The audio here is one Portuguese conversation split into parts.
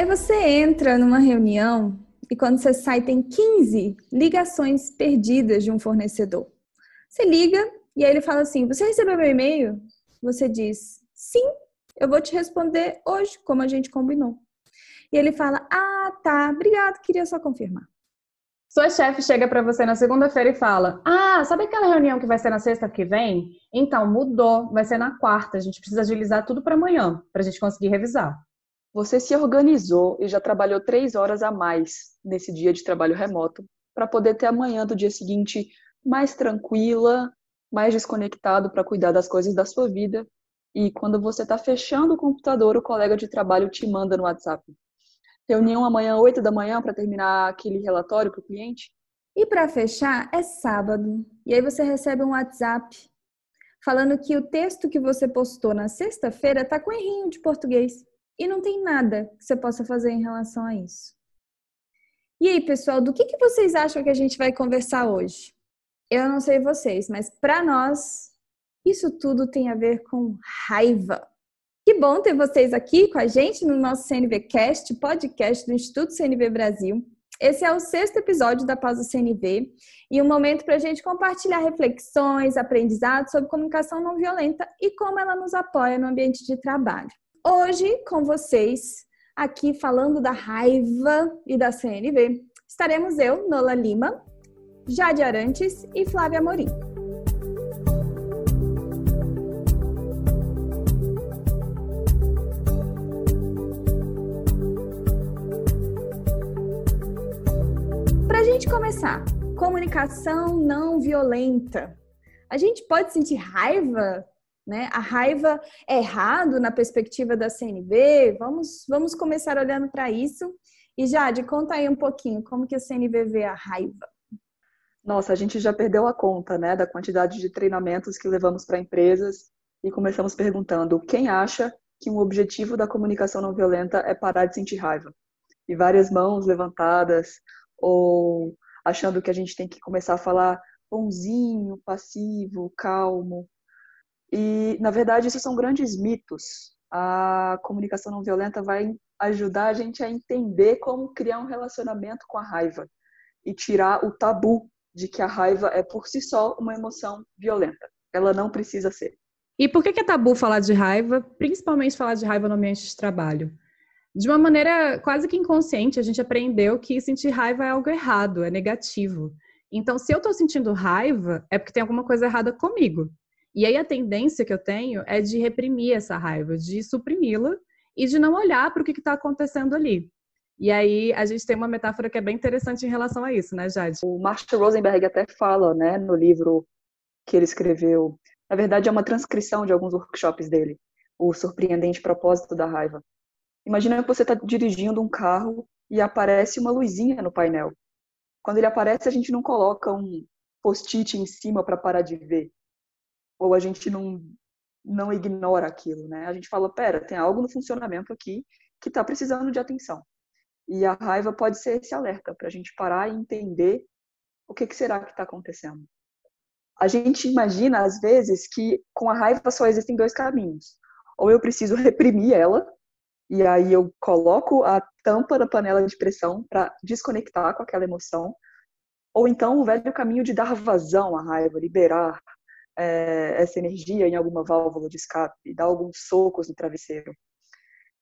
Aí você entra numa reunião e quando você sai tem 15 ligações perdidas de um fornecedor. Você liga e aí ele fala assim: Você recebeu meu e-mail? Você diz: Sim, eu vou te responder hoje, como a gente combinou. E ele fala: Ah, tá, obrigado, queria só confirmar. Sua chefe chega para você na segunda-feira e fala: Ah, sabe aquela reunião que vai ser na sexta que vem? Então, mudou, vai ser na quarta. A gente precisa agilizar tudo para amanhã, para a gente conseguir revisar. Você se organizou e já trabalhou três horas a mais nesse dia de trabalho remoto para poder ter amanhã do dia seguinte mais tranquila, mais desconectado para cuidar das coisas da sua vida. E quando você está fechando o computador, o colega de trabalho te manda no WhatsApp reunião amanhã, 8 da manhã, para terminar aquele relatório para o cliente. E para fechar, é sábado. E aí você recebe um WhatsApp falando que o texto que você postou na sexta-feira está com errinho de português. E não tem nada que você possa fazer em relação a isso. E aí, pessoal, do que, que vocês acham que a gente vai conversar hoje? Eu não sei vocês, mas para nós, isso tudo tem a ver com raiva. Que bom ter vocês aqui com a gente no nosso CNVcast, podcast do Instituto CNV Brasil. Esse é o sexto episódio da Pausa CNV e um momento para a gente compartilhar reflexões, aprendizados sobre comunicação não violenta e como ela nos apoia no ambiente de trabalho. Hoje, com vocês, aqui falando da raiva e da CNV, estaremos eu, Nola Lima, Jade Arantes e Flávia Amorim. gente começar, comunicação não violenta. A gente pode sentir raiva, né? A raiva é errado na perspectiva da CNV. Vamos, vamos começar olhando para isso. E Jade, conta aí um pouquinho como que a CNV vê a raiva. Nossa, a gente já perdeu a conta, né, da quantidade de treinamentos que levamos para empresas e começamos perguntando quem acha que um objetivo da comunicação não violenta é parar de sentir raiva. E várias mãos levantadas, ou achando que a gente tem que começar a falar bonzinho, passivo, calmo. E, na verdade, isso são grandes mitos. A comunicação não violenta vai ajudar a gente a entender como criar um relacionamento com a raiva e tirar o tabu de que a raiva é por si só uma emoção violenta. Ela não precisa ser. E por que é tabu falar de raiva, principalmente falar de raiva no ambiente de trabalho? de uma maneira quase que inconsciente, a gente aprendeu que sentir raiva é algo errado, é negativo. Então, se eu estou sentindo raiva, é porque tem alguma coisa errada comigo. E aí a tendência que eu tenho é de reprimir essa raiva, de suprimi-la e de não olhar para o que está acontecendo ali. E aí a gente tem uma metáfora que é bem interessante em relação a isso, né, Jade? O Marshall Rosenberg até fala, né, no livro que ele escreveu. Na verdade, é uma transcrição de alguns workshops dele, o surpreendente propósito da raiva. Imagina que você está dirigindo um carro e aparece uma luzinha no painel. Quando ele aparece, a gente não coloca um post-it em cima para parar de ver. Ou a gente não, não ignora aquilo, né? A gente fala, pera, tem algo no funcionamento aqui que está precisando de atenção. E a raiva pode ser esse alerta para a gente parar e entender o que, que será que está acontecendo. A gente imagina, às vezes, que com a raiva só existem dois caminhos. Ou eu preciso reprimir ela, e aí eu coloco a tampa da panela de pressão para desconectar com aquela emoção. Ou então o velho caminho de dar vazão à raiva, liberar é, essa energia em alguma válvula de escape, dar alguns socos no travesseiro.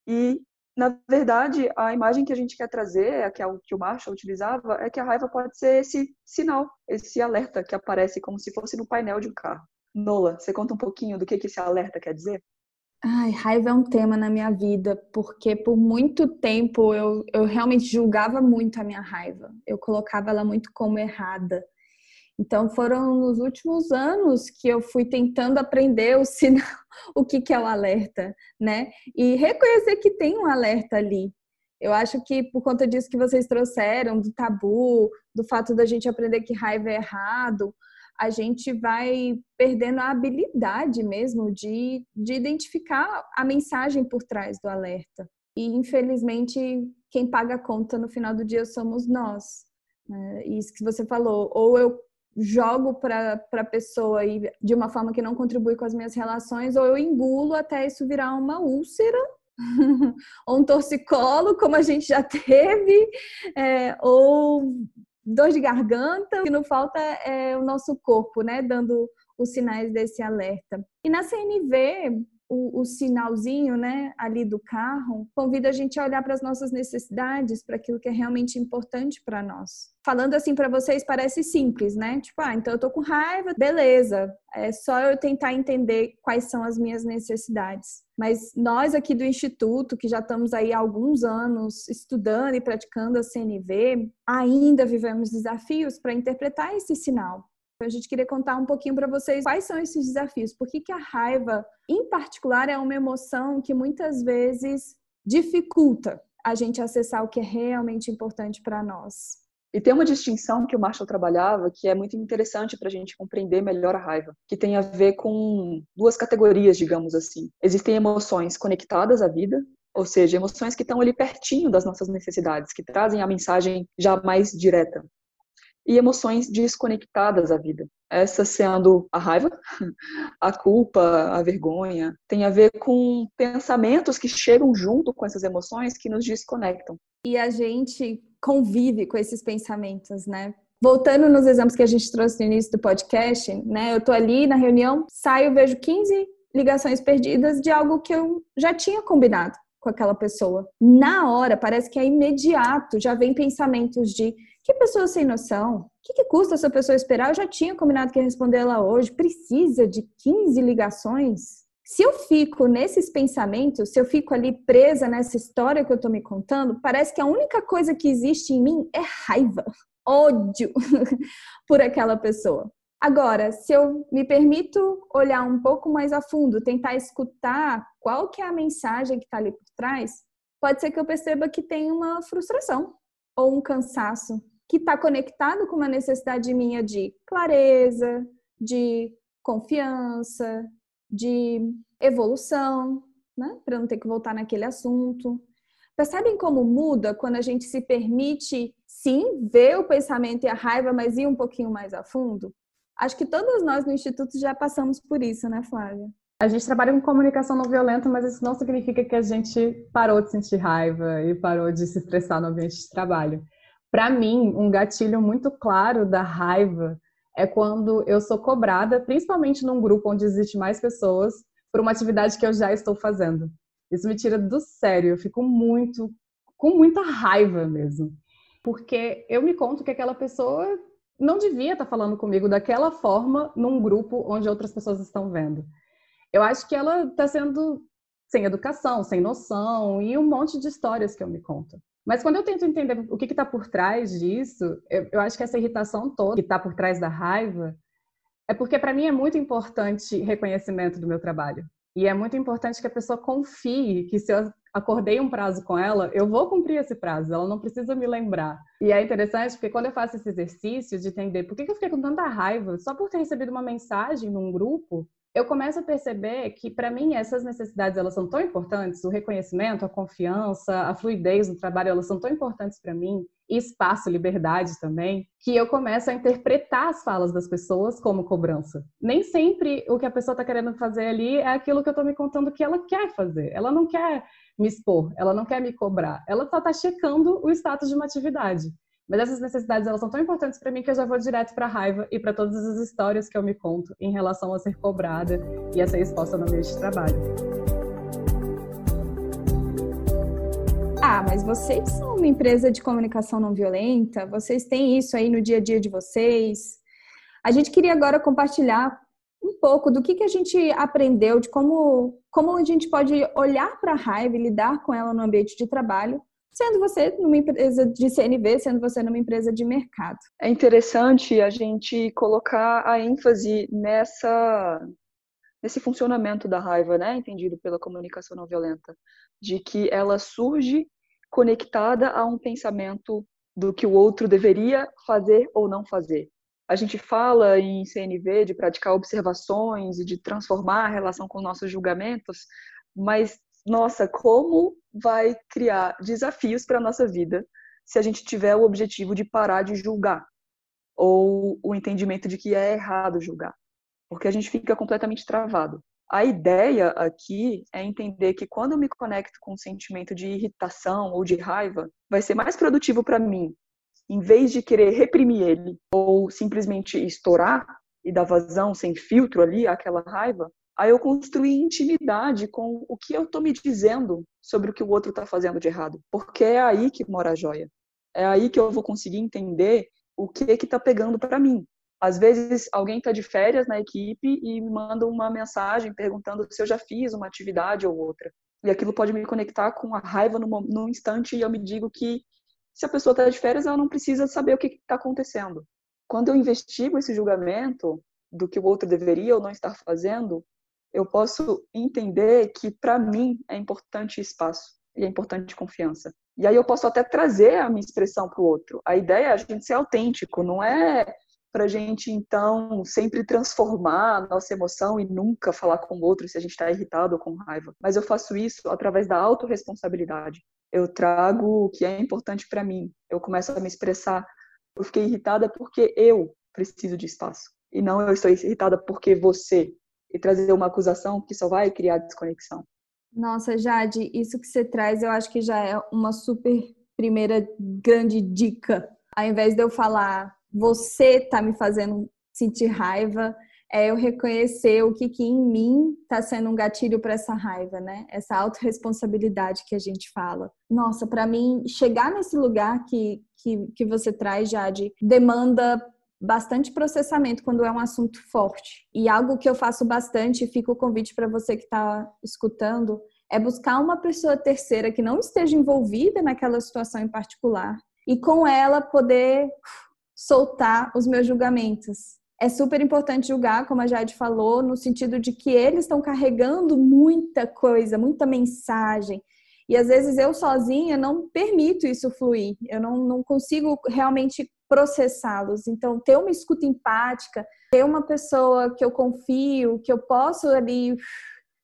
E, na verdade, a imagem que a gente quer trazer, que é o que o Marshall utilizava, é que a raiva pode ser esse sinal, esse alerta que aparece como se fosse no painel de um carro. Nola, você conta um pouquinho do que, que esse alerta quer dizer? Ai, raiva é um tema na minha vida, porque por muito tempo eu, eu realmente julgava muito a minha raiva. Eu colocava ela muito como errada. Então foram nos últimos anos que eu fui tentando aprender o sinal, o que, que é o alerta, né? E reconhecer que tem um alerta ali. Eu acho que por conta disso que vocês trouxeram, do tabu, do fato da gente aprender que raiva é errado, a gente vai perdendo a habilidade mesmo de, de identificar a mensagem por trás do alerta. E, infelizmente, quem paga a conta no final do dia somos nós. Né? Isso que você falou, ou eu jogo para a pessoa e de uma forma que não contribui com as minhas relações, ou eu engulo até isso virar uma úlcera ou um torcicolo, como a gente já teve, é, ou dor de garganta. O que não falta é o nosso corpo, né? Dando os sinais desse alerta. E na CNV, o, o, sinalzinho, né, ali do carro, convida a gente a olhar para as nossas necessidades, para aquilo que é realmente importante para nós. Falando assim para vocês parece simples, né? Tipo, ah, então eu tô com raiva, beleza. É só eu tentar entender quais são as minhas necessidades. Mas nós aqui do instituto, que já estamos aí há alguns anos estudando e praticando a CNV, ainda vivemos desafios para interpretar esse sinal. A gente queria contar um pouquinho para vocês quais são esses desafios. Por que, que a raiva, em particular, é uma emoção que muitas vezes dificulta a gente acessar o que é realmente importante para nós. E tem uma distinção que o Marshall trabalhava que é muito interessante para a gente compreender melhor a raiva, que tem a ver com duas categorias, digamos assim. Existem emoções conectadas à vida, ou seja, emoções que estão ali pertinho das nossas necessidades, que trazem a mensagem já mais direta e emoções desconectadas à vida. Essa sendo a raiva, a culpa, a vergonha, tem a ver com pensamentos que chegam junto com essas emoções que nos desconectam. E a gente convive com esses pensamentos, né? Voltando nos exemplos que a gente trouxe no início do podcast, né? Eu tô ali na reunião, saio, vejo 15 ligações perdidas de algo que eu já tinha combinado com aquela pessoa. Na hora, parece que é imediato, já vem pensamentos de que pessoa sem noção, o que, que custa essa pessoa esperar? Eu já tinha combinado que ia responder ela hoje, precisa de 15 ligações? Se eu fico nesses pensamentos, se eu fico ali presa nessa história que eu tô me contando, parece que a única coisa que existe em mim é raiva, ódio por aquela pessoa. Agora, se eu me permito olhar um pouco mais a fundo, tentar escutar qual que é a mensagem que está ali por trás, pode ser que eu perceba que tem uma frustração ou um cansaço que está conectado com uma necessidade minha de clareza, de confiança, de evolução, né? Para não ter que voltar naquele assunto. Percebem como muda quando a gente se permite, sim, ver o pensamento e a raiva, mas ir um pouquinho mais a fundo? Acho que todos nós no Instituto já passamos por isso, né, Flávia? A gente trabalha com comunicação não violenta, mas isso não significa que a gente parou de sentir raiva e parou de se estressar no ambiente de trabalho. Para mim, um gatilho muito claro da raiva é quando eu sou cobrada, principalmente num grupo onde existe mais pessoas, por uma atividade que eu já estou fazendo. Isso me tira do sério, eu fico muito com muita raiva mesmo. Porque eu me conto que aquela pessoa não devia estar falando comigo daquela forma num grupo onde outras pessoas estão vendo. Eu acho que ela está sendo sem educação, sem noção e um monte de histórias que eu me conto. Mas quando eu tento entender o que está por trás disso, eu, eu, acho que essa irritação toda que está por trás da raiva é porque para mim é muito importante reconhecimento do meu trabalho. E é muito importante que a pessoa confie que se eu acordei um prazo com ela, eu vou cumprir esse prazo, ela não precisa me lembrar. E é interessante porque quando eu faço esse exercício de entender por que eu fiquei com tanta raiva só por ter recebido uma mensagem num grupo, eu começo a perceber que para mim essas necessidades elas são tão importantes, o reconhecimento, a confiança, a fluidez no trabalho, elas são tão importantes para mim, e espaço, liberdade também, que eu começo a interpretar as falas das pessoas como cobrança. Nem sempre o que a pessoa está querendo fazer ali é aquilo que eu estou me contando que ela quer fazer. Ela não quer me expor, ela não quer me cobrar, ela só está checando o status de uma atividade. Mas essas necessidades elas são tão importantes para mim que eu já vou direto para a raiva e para todas as histórias que eu me conto em relação a ser cobrada e a ser exposta no ambiente de trabalho. Ah, mas vocês são uma empresa de comunicação não violenta, vocês têm isso aí no dia a dia de vocês. A gente queria agora compartilhar um pouco do que, que a gente aprendeu, de como, como a gente pode olhar para a raiva e lidar com ela no ambiente de trabalho, sendo você numa empresa de CNV, sendo você numa empresa de mercado. É interessante a gente colocar a ênfase nessa nesse funcionamento da raiva, né, entendido pela comunicação não violenta, de que ela surge conectada a um pensamento do que o outro deveria fazer ou não fazer. A gente fala em CNV de praticar observações e de transformar a relação com nossos julgamentos, mas nossa, como vai criar desafios para a nossa vida se a gente tiver o objetivo de parar de julgar? Ou o entendimento de que é errado julgar, porque a gente fica completamente travado. A ideia aqui é entender que quando eu me conecto com um sentimento de irritação ou de raiva, vai ser mais produtivo para mim, em vez de querer reprimir ele ou simplesmente estourar e dar vazão sem filtro ali àquela raiva, aí eu construir intimidade com o que eu estou me dizendo sobre o que o outro está fazendo de errado, porque é aí que mora a joia. É aí que eu vou conseguir entender o que que está pegando para mim. Às vezes alguém está de férias na equipe e me manda uma mensagem perguntando se eu já fiz uma atividade ou outra. E aquilo pode me conectar com a raiva no, no instante e eu me digo que se a pessoa está de férias, ela não precisa saber o que está acontecendo. Quando eu investigo esse julgamento do que o outro deveria ou não estar fazendo, eu posso entender que para mim é importante espaço e é importante confiança. E aí eu posso até trazer a minha expressão para o outro. A ideia é a gente ser autêntico, não é para a gente, então, sempre transformar a nossa emoção e nunca falar com o outro se a gente está irritado ou com raiva. Mas eu faço isso através da autorresponsabilidade. Eu trago o que é importante para mim. Eu começo a me expressar. Eu fiquei irritada porque eu preciso de espaço. E não eu estou irritada porque você. E trazer uma acusação que só vai criar desconexão. Nossa, Jade, isso que você traz eu acho que já é uma super primeira grande dica. Ao invés de eu falar você tá me fazendo sentir raiva, é eu reconhecer o que, que em mim está sendo um gatilho para essa raiva, né? Essa autorresponsabilidade que a gente fala. Nossa, para mim, chegar nesse lugar que, que, que você traz, Jade, demanda bastante processamento quando é um assunto forte. E algo que eu faço bastante, fica o convite para você que está escutando, é buscar uma pessoa terceira que não esteja envolvida naquela situação em particular e com ela poder soltar os meus julgamentos. É super importante julgar, como a Jade falou, no sentido de que eles estão carregando muita coisa, muita mensagem. E às vezes eu sozinha não permito isso fluir, eu não, não consigo realmente processá-los. Então, ter uma escuta empática, ter uma pessoa que eu confio, que eu posso ali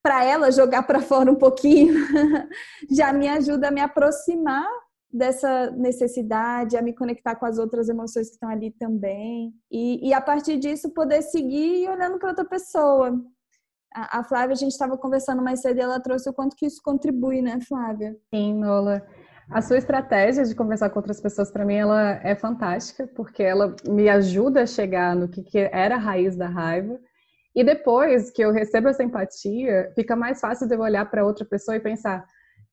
para ela jogar para fora um pouquinho, já me ajuda a me aproximar dessa necessidade, a me conectar com as outras emoções que estão ali também. E, e a partir disso, poder seguir olhando para outra pessoa. A, Flávia, a gente estava conversando mais cedo e ela trouxe o quanto que isso contribui, né, Flávia? Sim, Nola. A sua estratégia de conversar com outras pessoas, para mim, ela é fantástica, porque ela me ajuda a chegar no que, que era a raiz da raiva. E depois que eu recebo essa empatia, fica mais fácil de eu olhar para outra pessoa e pensar: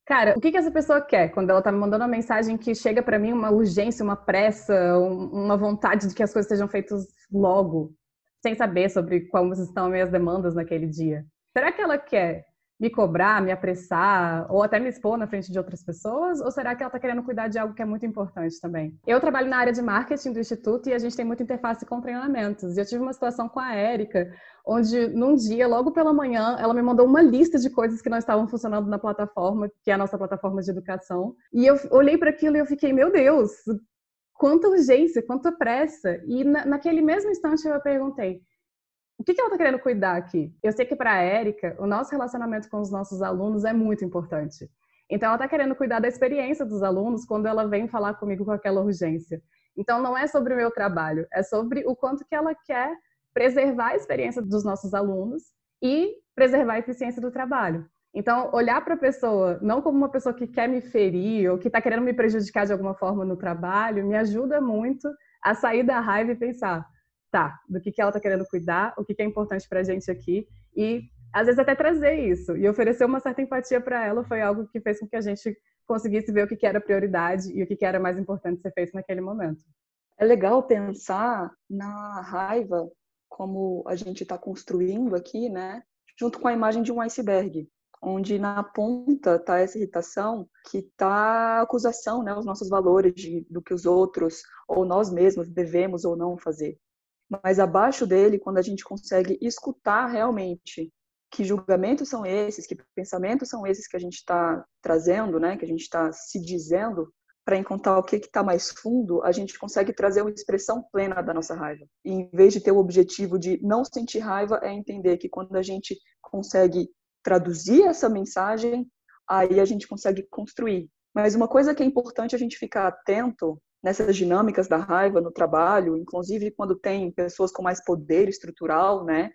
Cara, o que, que essa pessoa quer quando ela tá me mandando uma mensagem que chega para mim uma urgência, uma pressa, uma vontade de que as coisas sejam feitas logo, sem saber sobre como estão as minhas demandas naquele dia? Será que ela quer me cobrar, me apressar ou até me expor na frente de outras pessoas? Ou será que ela está querendo cuidar de algo que é muito importante também? Eu trabalho na área de marketing do Instituto e a gente tem muita interface com treinamentos. E eu tive uma situação com a Érica, onde num dia, logo pela manhã, ela me mandou uma lista de coisas que não estavam funcionando na plataforma, que é a nossa plataforma de educação. E eu olhei para aquilo e eu fiquei, meu Deus, quanta urgência, quanta pressa. E na, naquele mesmo instante eu perguntei, o que, que ela está querendo cuidar aqui? Eu sei que para a Érica, o nosso relacionamento com os nossos alunos é muito importante. Então, ela está querendo cuidar da experiência dos alunos quando ela vem falar comigo com aquela urgência. Então, não é sobre o meu trabalho, é sobre o quanto que ela quer preservar a experiência dos nossos alunos e preservar a eficiência do trabalho. Então, olhar para a pessoa não como uma pessoa que quer me ferir ou que está querendo me prejudicar de alguma forma no trabalho, me ajuda muito a sair da raiva e pensar: tá, do que, que ela está querendo cuidar, o que, que é importante para a gente aqui e às vezes até trazer isso e oferecer uma certa empatia para ela foi algo que fez com que a gente conseguisse ver o que, que era prioridade e o que, que era mais importante ser feito naquele momento. É legal pensar na raiva como a gente está construindo aqui, né, junto com a imagem de um iceberg, onde na ponta está essa irritação, que está a acusação, né, os nossos valores de, do que os outros ou nós mesmos devemos ou não fazer. Mas abaixo dele, quando a gente consegue escutar realmente que julgamentos são esses, que pensamentos são esses que a gente está trazendo, né, que a gente está se dizendo, para encontrar o que está mais fundo, a gente consegue trazer uma expressão plena da nossa raiva. E em vez de ter o objetivo de não sentir raiva, é entender que quando a gente consegue traduzir essa mensagem, aí a gente consegue construir. Mas uma coisa que é importante a gente ficar atento nessas dinâmicas da raiva no trabalho, inclusive quando tem pessoas com mais poder estrutural, né?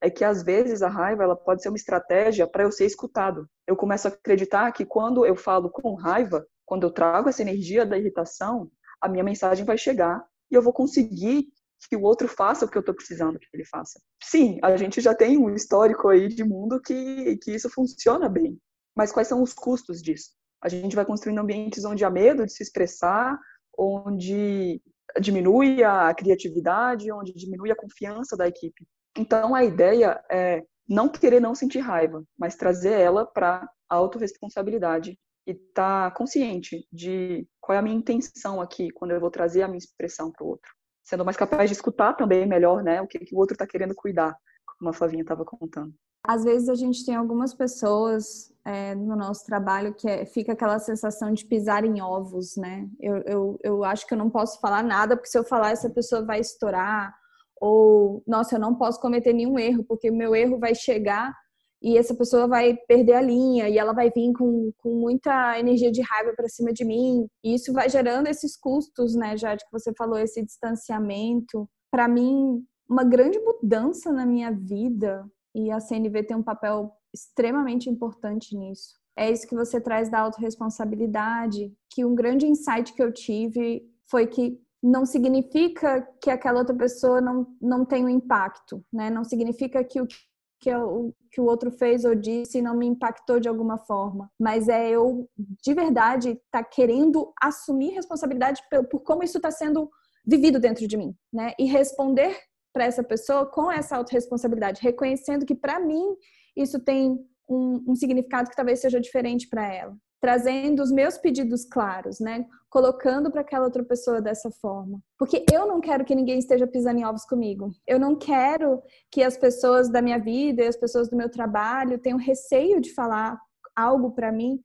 é que às vezes a raiva ela pode ser uma estratégia para eu ser escutado. Eu começo a acreditar que quando eu falo com raiva, quando eu trago essa energia da irritação, a minha mensagem vai chegar e eu vou conseguir que o outro faça o que eu estou precisando que ele faça. Sim, a gente já tem um histórico aí de mundo que, que isso funciona bem. Mas quais são os custos disso? A gente vai construindo ambientes onde há medo de se expressar, onde diminui a criatividade, onde diminui a confiança da equipe. Então a ideia é não querer não sentir raiva, mas trazer ela para a autorresponsabilidade e estar tá consciente de qual é a minha intenção aqui quando eu vou trazer a minha expressão para o outro. Sendo mais capaz de escutar também melhor, né, o que, que o outro está querendo cuidar, como a Flavinha estava contando. Às vezes a gente tem algumas pessoas é, no nosso trabalho que é, fica aquela sensação de pisar em ovos, né? Eu, eu, eu acho que eu não posso falar nada, porque se eu falar, essa pessoa vai estourar. Ou, nossa, eu não posso cometer nenhum erro, porque o meu erro vai chegar e essa pessoa vai perder a linha e ela vai vir com, com muita energia de raiva para cima de mim. E isso vai gerando esses custos, né, já que você falou, esse distanciamento. Para mim, uma grande mudança na minha vida e a CNV tem um papel extremamente importante nisso. É isso que você traz da autorresponsabilidade, que um grande insight que eu tive foi que não significa que aquela outra pessoa não, não tem um impacto, né? Não significa que o que o que o outro fez ou disse não me impactou de alguma forma, mas é eu de verdade estar tá querendo assumir responsabilidade por, por como isso está sendo vivido dentro de mim, né? E responder para essa pessoa com essa autorresponsabilidade, reconhecendo que para mim isso tem um, um, significado que talvez seja diferente para ela. Trazendo os meus pedidos claros, né? Colocando para aquela outra pessoa dessa forma. Porque eu não quero que ninguém esteja pisando em ovos comigo. Eu não quero que as pessoas da minha vida e as pessoas do meu trabalho tenham receio de falar algo para mim,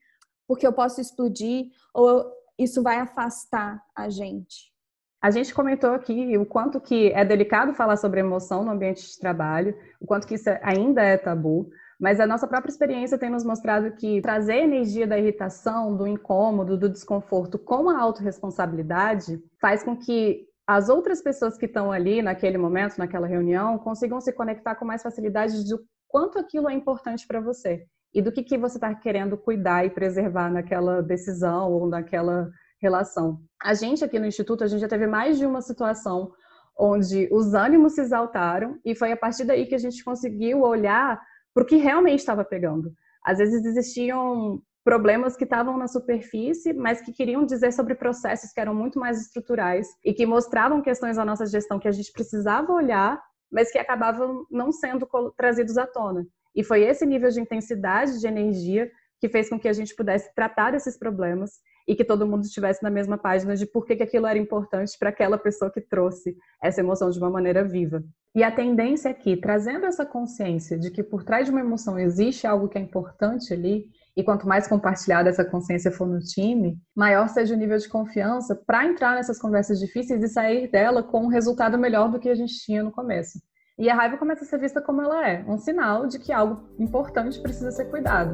porque eu posso explodir ou isso vai afastar a gente. A gente comentou aqui o quanto que é delicado falar sobre emoção no ambiente de trabalho, o quanto que isso ainda é tabu, mas a nossa própria experiência tem nos mostrado que trazer energia da irritação, do incômodo, do desconforto com a autorresponsabilidade faz com que as outras pessoas que estão ali naquele momento, naquela reunião, consigam se conectar com mais facilidade do quanto aquilo é importante para você e do que, que você está querendo cuidar e preservar naquela decisão ou naquela relação. A gente aqui no Instituto, a gente já teve mais de uma situação onde os ânimos se exaltaram e foi a partir daí que a gente conseguiu olhar para o que realmente estava pegando. Às vezes existiam problemas que estavam na superfície, mas que queriam dizer sobre processos que eram muito mais estruturais e que mostravam questões da nossa gestão que a gente precisava olhar, mas que acabavam não sendo trazidos à tona. E foi esse nível de intensidade de energia que fez com que a gente pudesse tratar desses problemas e que todo mundo estivesse na mesma página de por que, que aquilo era importante para aquela pessoa que trouxe essa emoção de uma maneira viva. E a tendência aqui, trazendo essa consciência de que por trás de uma emoção existe algo que é importante ali, e quanto mais compartilhada essa consciência for no time, maior seja o nível de confiança para entrar nessas conversas difíceis e sair dela com um resultado melhor do que a gente tinha no começo. E a raiva começa a ser vista como ela é, um sinal de que algo importante precisa ser cuidado.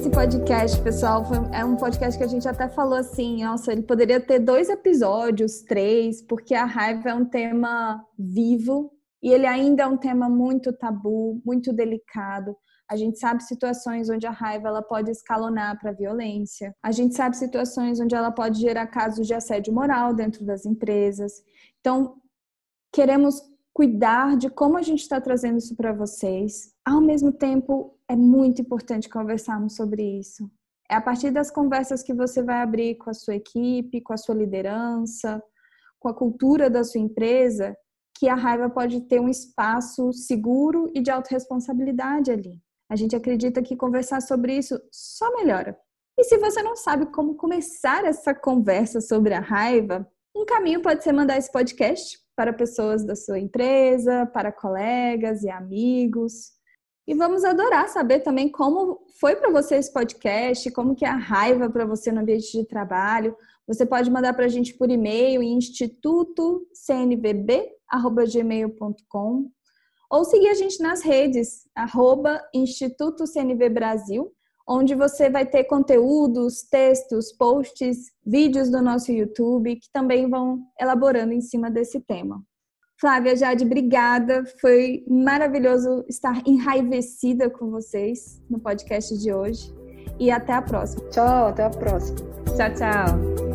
Esse podcast, pessoal, foi, é um podcast que a gente até falou assim, nossa, ele poderia ter dois episódios, três, porque a raiva é um tema vivo e ele ainda é um tema muito tabu, muito delicado. A gente sabe situações onde a raiva ela pode escalonar para violência. A gente sabe situações onde ela pode gerar casos de assédio moral dentro das empresas. Então, queremos cuidar de como a gente está trazendo isso para vocês. Ao mesmo tempo, é muito importante conversarmos sobre isso. É a partir das conversas que você vai abrir com a sua equipe, com a sua liderança, com a cultura da sua empresa, que a raiva pode ter um espaço seguro e de autorresponsabilidade ali. A gente acredita que conversar sobre isso só melhora. E se você não sabe como começar essa conversa sobre a raiva, um caminho pode ser mandar esse podcast para pessoas da sua empresa, para colegas e amigos. E vamos adorar saber também como foi para você esse podcast, como que é a raiva para você no ambiente de trabalho. Você pode mandar para a gente por e-mail em institutocnvb@gmail.com ou seguir a gente nas redes arroba Instituto CNV Brasil, onde você vai ter conteúdos, textos, posts, vídeos do nosso YouTube que também vão elaborando em cima desse tema. Flávia Jade, obrigada. Foi maravilhoso estar enraivecida com vocês no podcast de hoje. E até a próxima. Tchau, até a próxima. Tchau, tchau.